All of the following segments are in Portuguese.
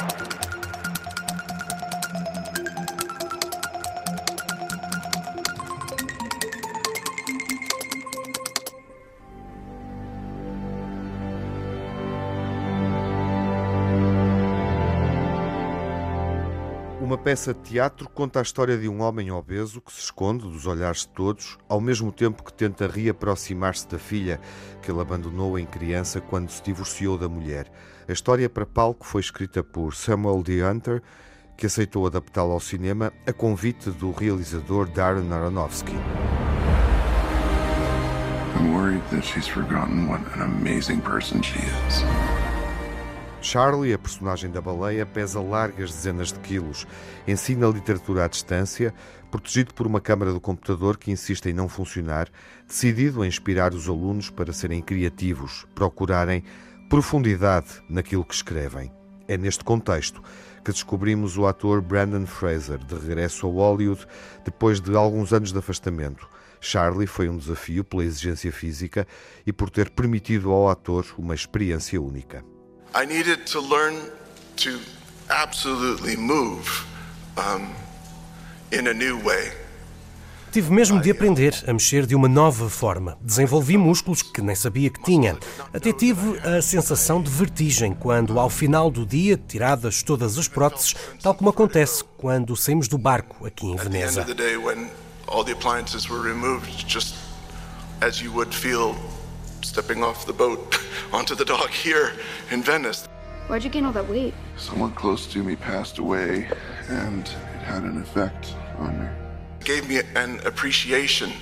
Thank you. Uma peça de teatro conta a história de um homem obeso que se esconde dos olhares de todos, ao mesmo tempo que tenta reaproximar-se da filha que ele abandonou em criança quando se divorciou da mulher. A história para palco foi escrita por Samuel D. Hunter, que aceitou adaptá-la ao cinema a convite do realizador Darren Aronofsky. I'm worried that she's forgotten what an amazing person she is. Charlie, a personagem da baleia, pesa largas dezenas de quilos. Ensina literatura à distância, protegido por uma câmara do computador que insiste em não funcionar, decidido a inspirar os alunos para serem criativos, procurarem profundidade naquilo que escrevem. É neste contexto que descobrimos o ator Brandon Fraser, de regresso a Hollywood depois de alguns anos de afastamento. Charlie foi um desafio pela exigência física e por ter permitido ao ator uma experiência única. I needed to learn to absolutely move um, in a new way. Tive mesmo de aprender a mexer de uma nova forma. Desenvolvi músculos que nem sabia que tinha. Até tive a sensação de vertigem quando, ao final do dia, tiradas todas as próteses, tal como acontece quando saímos do barco aqui em Veneza. Stepping off the boat onto the dock here in Venice. Why'd you gain all that weight? Someone close to me passed away, and it had an effect on me. It gave me an appreciation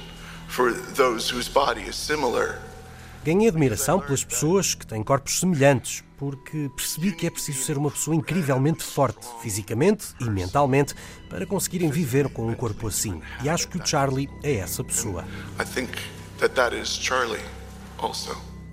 for those whose body is similar. Ganhei admiração pelas pessoas que têm corpos semelhantes, porque percebi que é preciso ser uma pessoa incrivelmente forte, fisicamente e mentalmente, para conseguirem viver com um corpo assim. E acho que o Charlie é essa pessoa. I think that that is Charlie.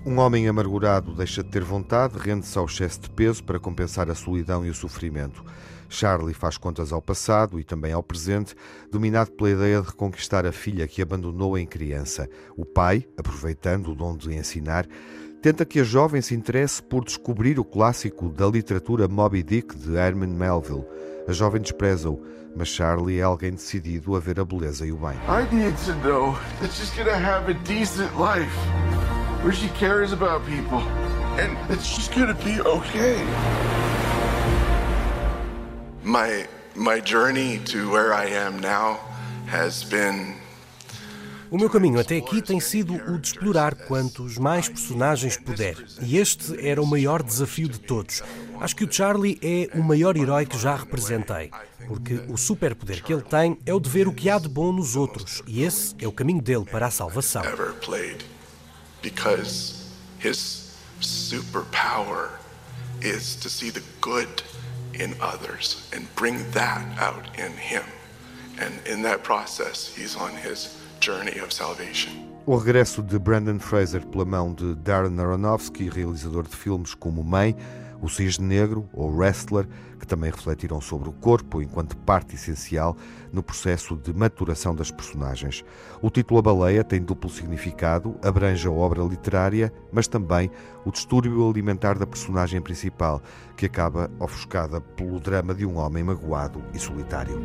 Um homem amargurado deixa de ter vontade, rende-se ao excesso de peso para compensar a solidão e o sofrimento. Charlie faz contas ao passado e também ao presente, dominado pela ideia de reconquistar a filha que abandonou em criança. O pai, aproveitando o dom de ensinar, tenta que a jovem se interesse por descobrir o clássico da literatura Moby Dick de Herman Melville. A jovem despreza-o, mas Charlie é alguém decidido a ver a beleza e o bem. I need to know that she's gonna have a decent life where she cares about people and that she's gonna be okay. My my journey to where I am now has been o meu caminho até aqui tem sido o de explorar quantos mais personagens puder. E este era o maior desafio de todos. Acho que o Charlie é o maior herói que já representei. Porque o superpoder que ele tem é o de ver o que há de bom nos outros. E esse é o caminho dele para a salvação because his superpower is to see the good in others and bring that out in him. And in that process, he's on his journey of salvation. O regresso de Brandon Fraser pela mão de Darren Aronofsky, realizador de filmes como Mãe, o cisne negro ou wrestler, que também refletiram sobre o corpo enquanto parte essencial no processo de maturação das personagens. O título A Baleia tem duplo significado, abrange a obra literária, mas também o distúrbio alimentar da personagem principal, que acaba ofuscada pelo drama de um homem magoado e solitário.